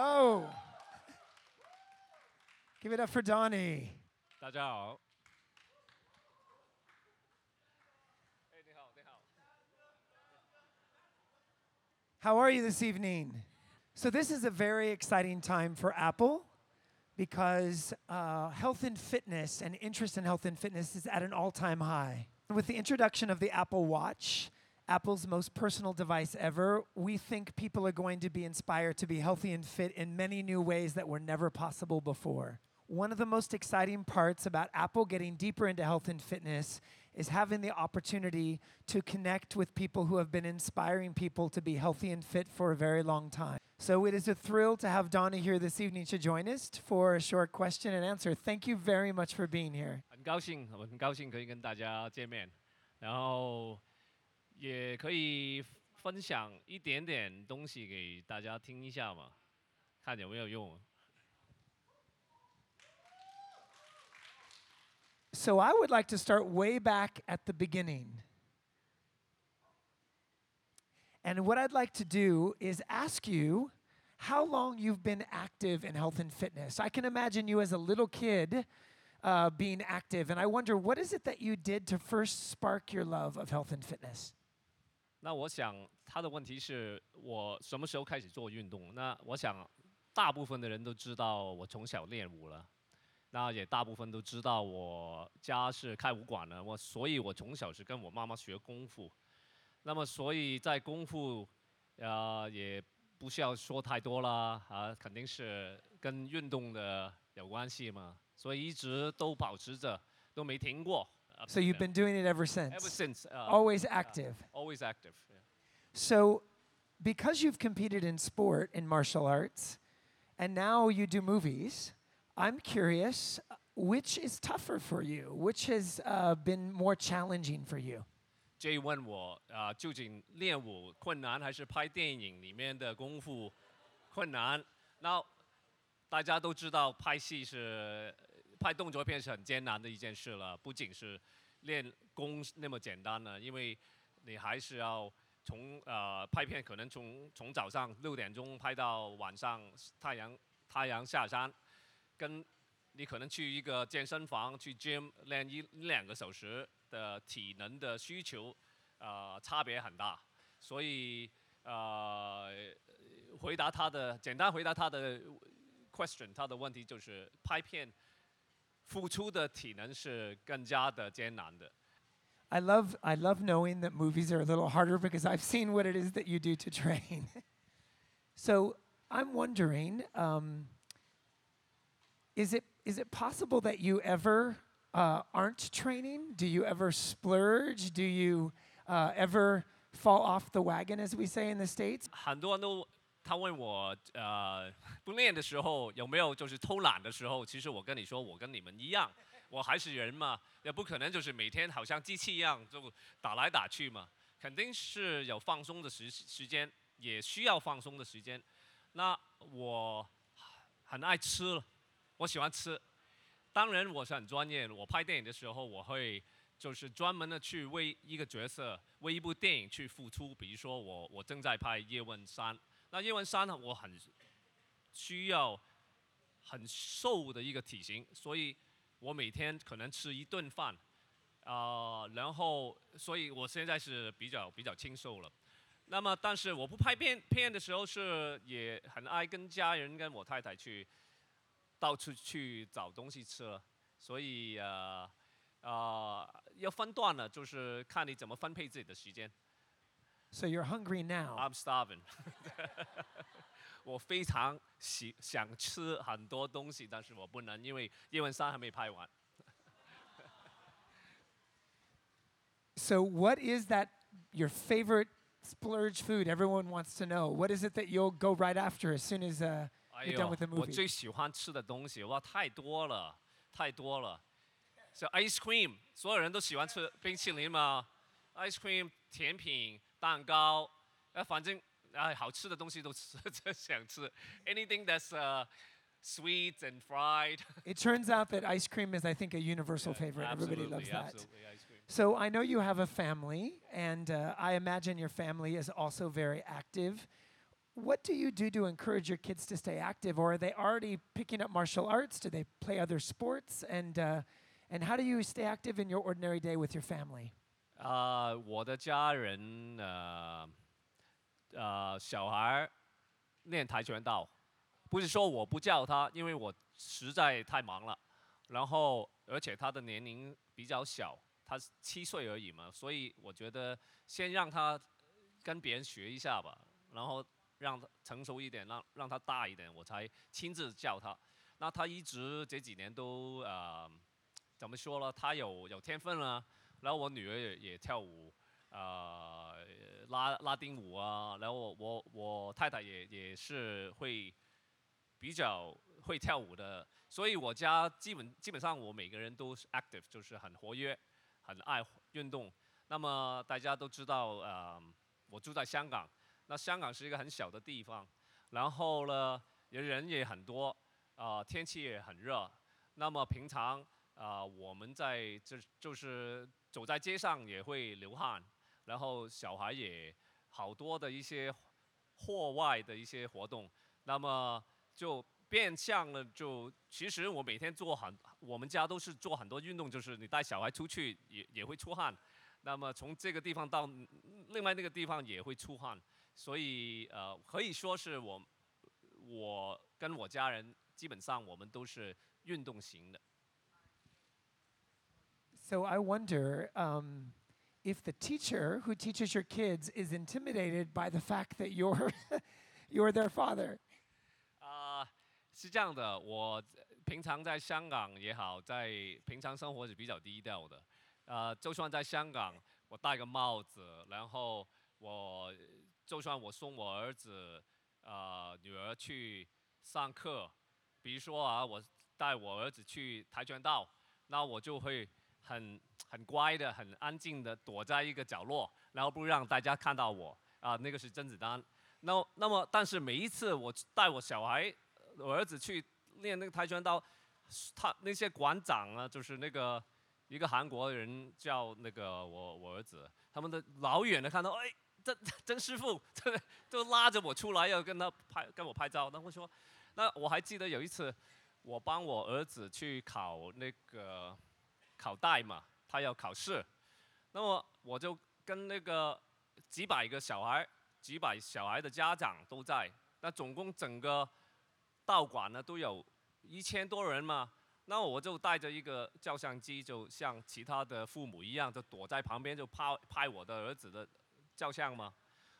Oh. Give it up for Donnie. 大家好。哎，你好，你好。 How are you this evening? So, this is a very exciting time for Apple because uh, health and fitness and interest in health and fitness is at an all time high. With the introduction of the Apple Watch, Apple's most personal device ever, we think people are going to be inspired to be healthy and fit in many new ways that were never possible before. One of the most exciting parts about Apple getting deeper into health and fitness is having the opportunity to connect with people who have been inspiring people to be healthy and fit for a very long time. So it is a thrill to have Donna here this evening to join us for a short question and answer. Thank you very much for being here. 很高兴，我很高兴可以跟大家见面，然后 也可以分享一点点东西给大家听一下嘛，看有没有用。 So I would like to start way back at the beginning. And what I'd like to do is ask you how long you've been active in health and fitness. I can imagine you as a little kid uh, being active, and I wonder what is it that you did to first spark your love of health and fitness? 那我想他的问题是我什么时候开始做运动？那我想大部分的人都知道我从小练武了，那也大部分都知道我家是开武馆的，我所以我从小是跟我妈妈学功夫。那么所以在功夫，呃，也不需要说太多啦，啊，肯定是跟运动的有关系嘛，所以一直都保持着，都没停过。So you've been doing it ever since, ever since uh, always active. always active. yeah. So, because you've competed in sport in martial arts, and now you do movies, I'm curious uh, which is tougher for you? Which has uh, been more challenging for you? Jay 问我啊、呃究竟练武困难还是拍电影里面的功夫困难？那大家都知道拍戏是 拍动作片是很艰难的一件事了，不仅是练功那么简单了，因为你还是要从呃拍片可能从从早上六点钟拍到晚上太阳太阳下山，跟你可能去一个健身房去 gym 练一两个小时的体能的需求，呃，差别很大。所以呃，回答他的简单回答他的 question，他的问题就是拍片付出的体能是更加的艰难的。 I love, I love knowing that movies are a little harder because I've seen what it is that you do to train. so, I'm wondering um, is, it, is it possible that you ever uh, aren't training? Do you ever splurge? Do you uh, ever fall off the wagon, as we say in the States? 很多人都 他问我，呃，不练的时候有没有就是偷懒的时候？其实我跟你说，我跟你们一样，我还是人嘛，也不可能就是每天好像机器一样就打来打去嘛，肯定是有放松的时时间，也需要放松的时间。那我很爱吃，我喜欢吃。当然我是很专业的，我拍电影的时候我会就是专门的去为一个角色、为一部电影去付出。比如说我我正在拍《叶问三》，那《叶问三》呢，我很需要很瘦的一个体型，所以我每天可能吃一顿饭，啊、然后所以我现在是比较比较清瘦了。那么，但是我不拍片片的时候是也很爱跟家人跟我太太去到处去找东西吃了，所以呃呃要分段了，就是看你怎么分配自己的时间。So, you're hungry now. I'm starving 。我非常喜想吃很多东西，但是我不能，因为叶问三还没拍完。 So, what is that your favorite splurge food? Everyone wants to know. What is it that you'll go right after as soon as uh, 哎 you're 呦 done with the，我 movie? 最喜欢吃的东西哇，太多了，太多了。So ice cream，所有人都喜欢吃冰淇淋嘛，ice cream 甜品、 蛋糕，呃，反正哎，好吃的东西都吃，真想吃。Anything that's uh, sweet and fried. It turns out that ice cream is, I think, a universal favorite. Everybody Absolutely, loves that. absolutely, ice cream. So I know you have a family, and uh, I imagine your family is also very active. what do you do to encourage your kids to stay active, or are they already picking up martial arts? Do they play other sports? And uh, and how do you stay active in your ordinary day with your family? 啊、我的家人呃呃小孩练跆拳道，不是说我不叫他，因为我实在太忙了。然后而且他的年龄比较小，他七岁而已嘛，所以我觉得先让他跟别人学一下吧，然后让他成熟一点，让让他大一点，我才亲自教他。那他一直这几年都呃怎么说呢？他有有天分啊。然后我女儿也也跳舞，呃，拉拉丁舞啊。然后我我我太太也也是会比较会跳舞的，所以我家基本基本上我每个人都是 active，就是很活跃，很爱运动。那么大家都知道，呃，我住在香港，那香港是一个很小的地方，然后呢，人也很多，啊、天气也很热。那么平常啊、我们在这就是走在街上也会流汗，然后小孩也好多的一些户外的一些活动，那么就变相了就其实我每天做很，我们家都是做很多运动，就是你带小孩出去也也会出汗，那么从这个地方到另外那个地方也会出汗，所以呃可以说是我我跟我家人基本上我们都是运动型的。So I wonder um, if the teacher who teaches your kids is intimidated by the fact that you're you're their father. 啊、是这样的，我平常在香港也好，在平常生活是比较低调的。呃，就算在香港，我戴个帽子，然后我就算我送我儿子、呃女儿去上课，比如说啊，我带我儿子去跆拳道，那我就会 很很乖的、很安静的躲在一个角落，然后不让大家看到我啊、那个是甄子丹。那那么，但是每一次我带我小孩、我儿子去练那个跆拳道，他那些馆长啊，就是那个一个韩国人叫那个我我儿子，他们的老远的看到，哎，曾曾师傅，这都拉着我出来要跟他拍跟我拍照。那我说，那我还记得有一次，我帮我儿子去考那个考代嘛，他要考试，那么我就跟那个几百个小孩。几百小孩的家长都在，那总共整个道馆呢都有一千多人嘛，那我就带着一个照相机，就像其他的父母一样，就躲在旁边就拍拍我的儿子的照相嘛。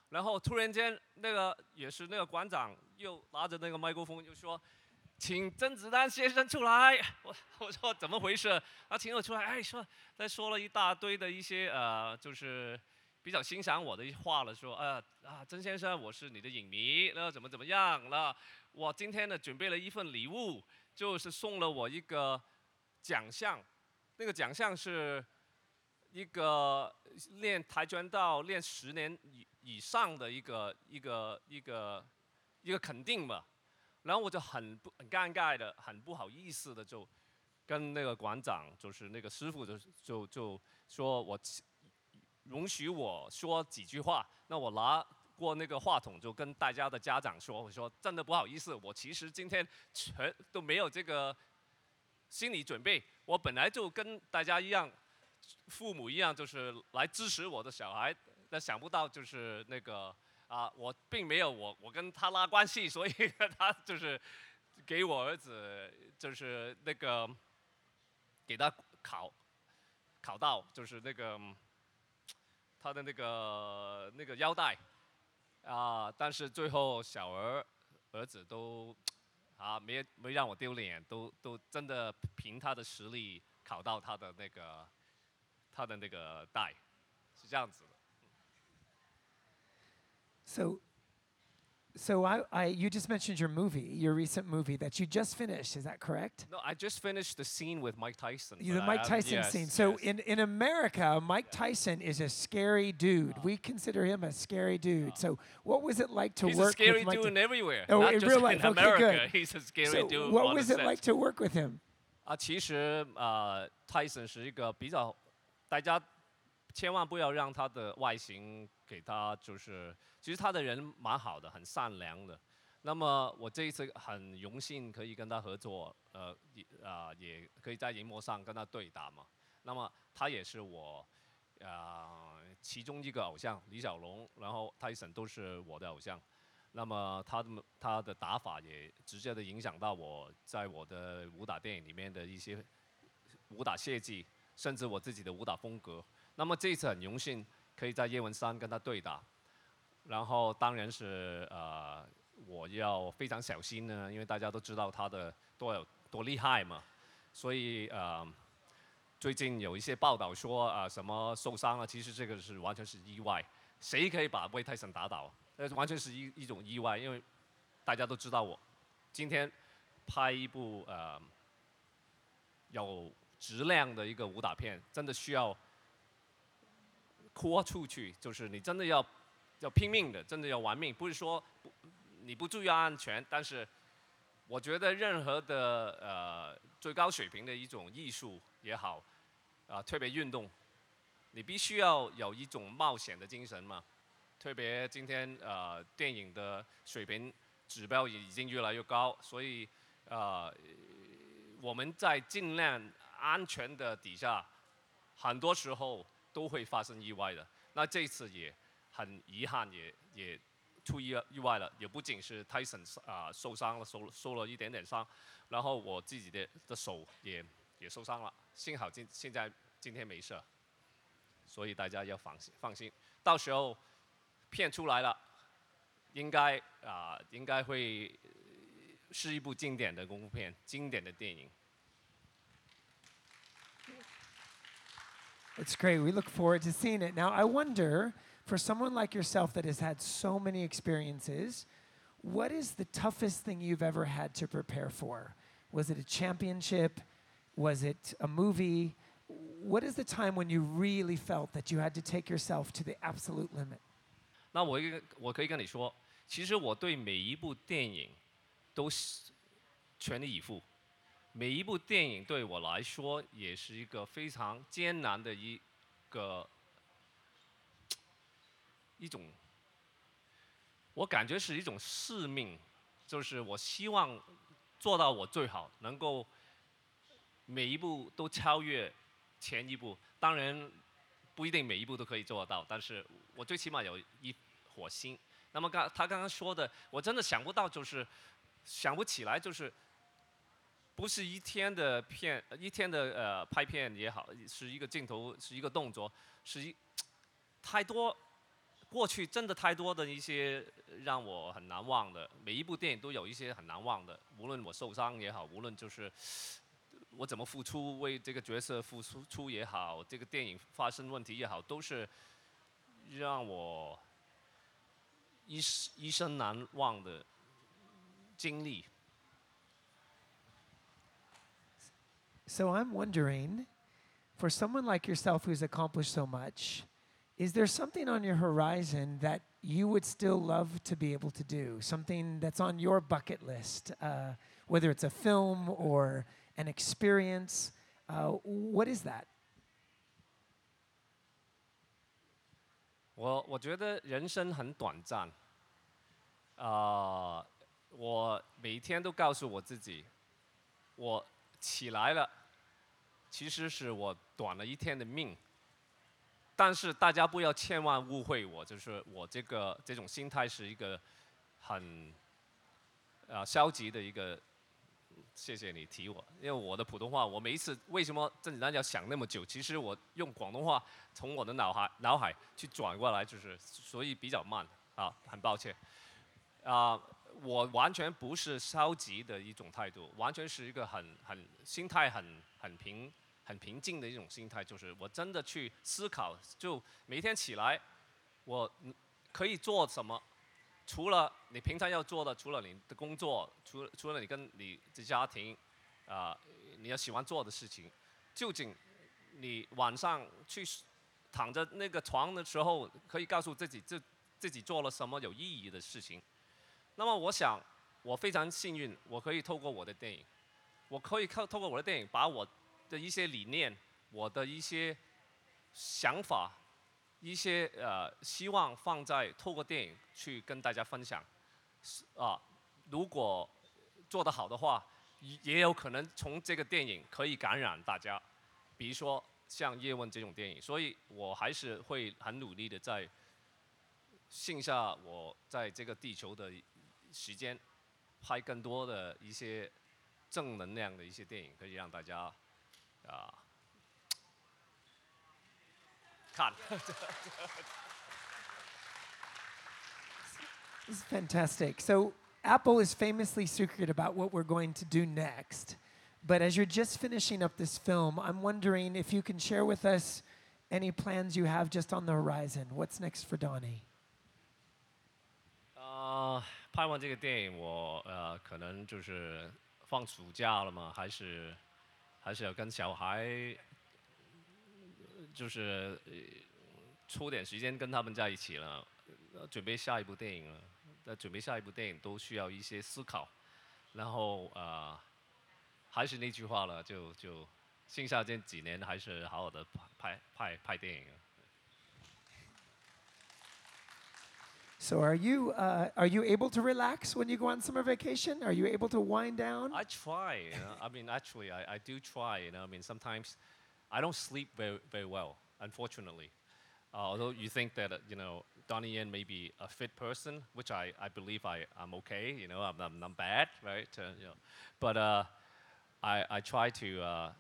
然后突然间，那个也是那个馆长又拿着那个麦克风就说：“请甄子丹先生出来。”我我说怎么回事？他请我出来，哎，说他说了一大堆的一些呃，就是。比较欣赏我的话了，说呃啊，曾先生，我是你的影迷，那怎么怎么样？那我今天呢准备了一份礼物，就是送了我一个奖项，那个奖项是一个练跆拳道练十年以以上的一个一个一个一个肯定吧。然后我就很不很尴尬的，很不好意思的就跟那个馆长，就是那个师傅就就就说我。容许我说几句话，那我拿过那个话筒就跟大家的家长说：“我说真的不好意思，我其实今天全都没有这个心理准备，我本来就跟大家一样，父母一样，就是来支持我的小孩，但想不到就是那个啊，我并没有我我跟他拉关系，所以他就是给我儿子就是那个给他考考到就是那个。”他的那个那个腰带啊，但是最后小儿儿子都啊没没让我丢脸，都都真的凭他的实力考到他的那个他的那个带，是这样子。So, so I, I, you just mentioned your movie, your recent movie that you just finished. Is that correct? No, I just finished the scene with Mike Tyson. You- the but I Mike haven't- Tyson yes, scene. So yes. in, in America, Mike Tyson is a scary dude. We consider him a scary dude. So what was it like to he's a work scary with Mike? dude Ty- everywhere, Oh, not in just real life, in okay, America. good. He's a scary so dude. what on was the it set. like to work with him? 啊，其实呃，泰森是一个比较大家 千万不要让他的外形 给他就是，其实他的人蛮好的，很善良的。那么我这一次很荣幸可以跟他合作，呃，也啊，也可以在荧幕上跟他对打嘛。那么他也是我，啊，其中一个偶像，李小龙，然后泰森都是我的偶像。那么他的他的打法也直接的影响到我在我的武打电影里面的一些武打设计，甚至我自己的武打风格。那么这一次很荣幸可以在叶问三跟他对打，然后当然是呃。我要非常小心呢，因为大家都知道他的多有多厉害嘛，所以呃，最近有一些报道说啊什么受伤了，其实这个是完全是意外。谁可以把魏泰森打倒？呃，完全是一一种意外，因为大家都知道我今天拍一部呃有质量的一个武打片，真的需要豁出去，就是你真的要要拼命的，真的要玩命，不是说。你不注意安全，但是我觉得任何的呃最高水平的一种艺术也好，啊特别运动，你必须要有一种冒险的精神嘛。特别今天呃电影的水平指标也已经越来越高，所以呃我们在尽量安全的底下，很多时候都会发生意外的。那这次也很遗憾，也也。出意意外了，也不仅是泰森啊受伤了，受受了一点点伤，然后我自己的的手也也受伤了，幸好今现在今天没事，所以大家要放心放心，到时候片出来了，应该啊应该会是一部经典的功夫片，经典的电影。It's great. We look forward to seeing it. Now, I wonder. for someone like yourself that has had so many experiences, what is the toughest thing you've ever had to prepare for? Was it a championship? Was it a movie? What is the time when you really felt that you had to take yourself to the absolute limit? 那我一个我可以跟你说，其实我对每一部电影都是全力以赴。 每一部电影对我来说也是一个非常艰难的一个一种，我感觉是一种使命，就是我希望做到我最好，能够每一步都超越前一步。当然不一定每一步都可以做得到，但是我最起码有一火星。那么刚他刚刚说的，我真的想不到，就是想不起来，就是不是一天的片，一天的呃拍片也好，是一个镜头，是一个动作，是一太多。过去真的太多的一些让我很难忘的，每一部电影都有一些很难忘的。无论我受伤也好，无论就是我怎么付出为这个角色付出出也好，这个电影发生问题也好，都是让我一一生难忘的经历。So I'm wondering, for someone like yourself who's accomplished so much. Is there something on your horizon that you would still love to be able to do? Something that's on your bucket list, uh, whether it's a film or an experience? Uh, what is that? 我我觉得人生很短暂，啊、呃，我每天都告诉我自己，我起来了， 其实是我短了一天的命。但是大家不要千万误会我，就是我这个这种心态是一个很啊消极的一个。谢谢你提我，因为我的普通话，我每一次为什么甄子丹要想那么久？其实我用广东话从我的脑海脑海去转过来，就是所以比较慢啊，很抱歉。啊，我完全不是消极的一种态度，完全是一个很很心态很很平。很平静的一种心态，就是我真的去思考，就每天起来，我可以做什么？除了你平常要做的，除了你的工作，除除了你跟你的家庭，啊，你要喜欢做的事情，究竟你晚上去躺着那个床的时候，可以告诉自己，自自己做了什么有意义的事情？那么我想，我非常幸运，我可以透过我的电影，我可以靠透过我的电影把我。的一些理念，我的一些想法一些呃希望放在透过电影去跟大家分享，啊，如果做得好的话，也有可能从这个电影可以感染大家，比如说像叶问这种电影，所以我还是会很努力的在剩下我在这个地球的时间，拍更多的一些正能量的一些电影，可以让大家啊看。 This is fantastic. So, Apple is famously secret about what we're going to do next. But as you're just finishing up this film, I'm wondering if you can share with us any plans you have just on the horizon. What's next for Donnie? 拍完这个电影，我呃可能就是放暑假了嘛，还是还是要跟小孩，就是呃抽点时间跟他们在一起了，准备下一部电影了。那准备下一部电影都需要一些思考，然后呃，还是那句话了，就就剩下这几年还是好好的拍拍拍电影。So, are you uh, are you able to relax when you go on summer vacation? Are you able to wind down? I try. You know? I mean, actually, I, I do try. You know, I mean, sometimes I don't sleep very very well, unfortunately. Uh, although you think that uh, you know Donnie Yen may be a fit person, which I, I believe I I'm okay. You know, I'm I'm not bad, right? Uh, you know, but uh, I I try to uh,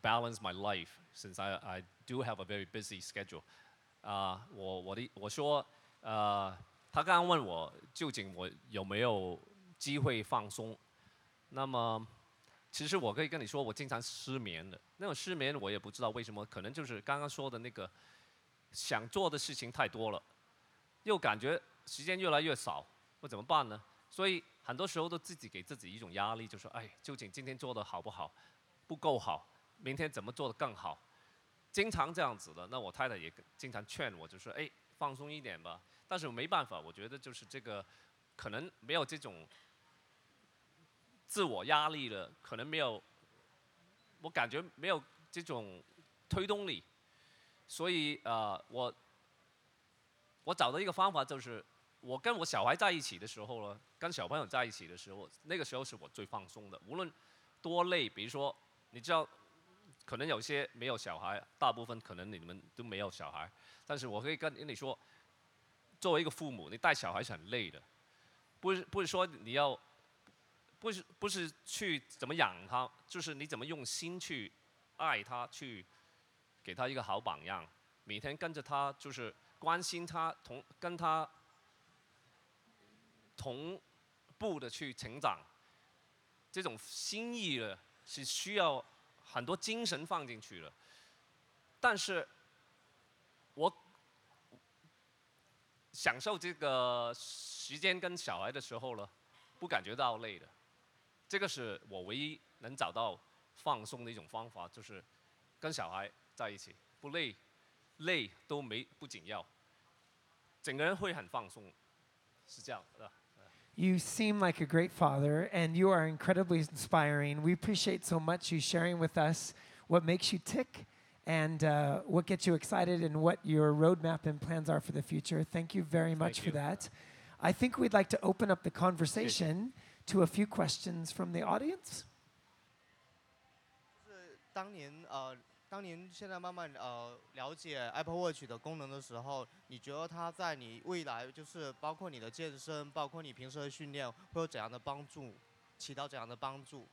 balance my life since I I do have a very busy schedule. 啊、我我的我说，呃， 他刚刚问我究竟我有没有机会放松，那么其实我可以跟你说，我经常失眠的。那种失眠我也不知道为什么，可能就是刚刚说的那个想做的事情太多了，又感觉时间越来越少，我怎么办呢？所以很多时候都自己给自己一种压力，就说，哎，究竟今天做的好不好？不够好，明天怎么做的更好？经常这样子的，那我太太也经常劝我，就说：“哎，放松一点吧。”但是我没办法，我觉得就是这个，可能没有这种自我压力了，可能没有，我感觉没有这种推动力，所以呃，我我找到一个方法，就是我跟我小孩在一起的时候呢，跟小朋友在一起的时候，那个时候是我最放松的，无论多累，比如说，你知道。可能有些没有小孩，大部分可能你们都没有小孩，但是我可以跟跟你说，作为一个父母，你带小孩是很累的，不是不是说你要，不是不是去怎么养他，就是你怎么用心去爱他，去给他一个好榜样，每天跟着他，就是关心他，同跟他同步的去成长，这种心意呢是需要。很多精神放进去了，但是我享受这个时间跟小孩的时候呢，不感觉到累的。这个是我唯一能找到放松的一种方法，就是跟小孩在一起，不累，累都没不紧要，整个人会很放松，是这样的。You seem like a great father, and you are incredibly inspiring. We appreciate so much you sharing with us what makes you tick and uh, what gets you excited and what your roadmap and plans are for the future. Thank you very much Thank for you. that. I think we'd like to open up the conversation to a few questions from the audience. 是当您呃，当您现在慢慢呃了解 Apple Watch 的功能的时候，你觉得它在你未来就是包括你的健身，包括你平时的训练，会有怎样的帮助？起到怎样的帮助？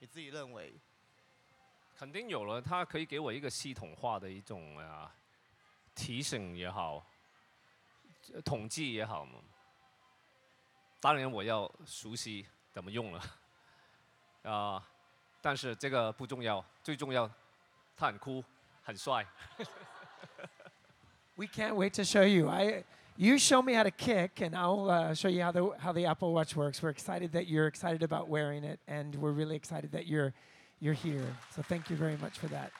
你自己认为？ 肯定有了，它可以给我一个系统化的一种啊提醒也好，统计也好嘛。当然我要熟悉怎么用了，啊、但是这个不重要，最重要，他很酷，很帅。We can't wait to show you. I, you show me how to kick, and I'll uh, show you how the how the Apple Watch works. We're excited that you're excited about wearing it, and we're really excited that you're you're here. So thank you very much for that.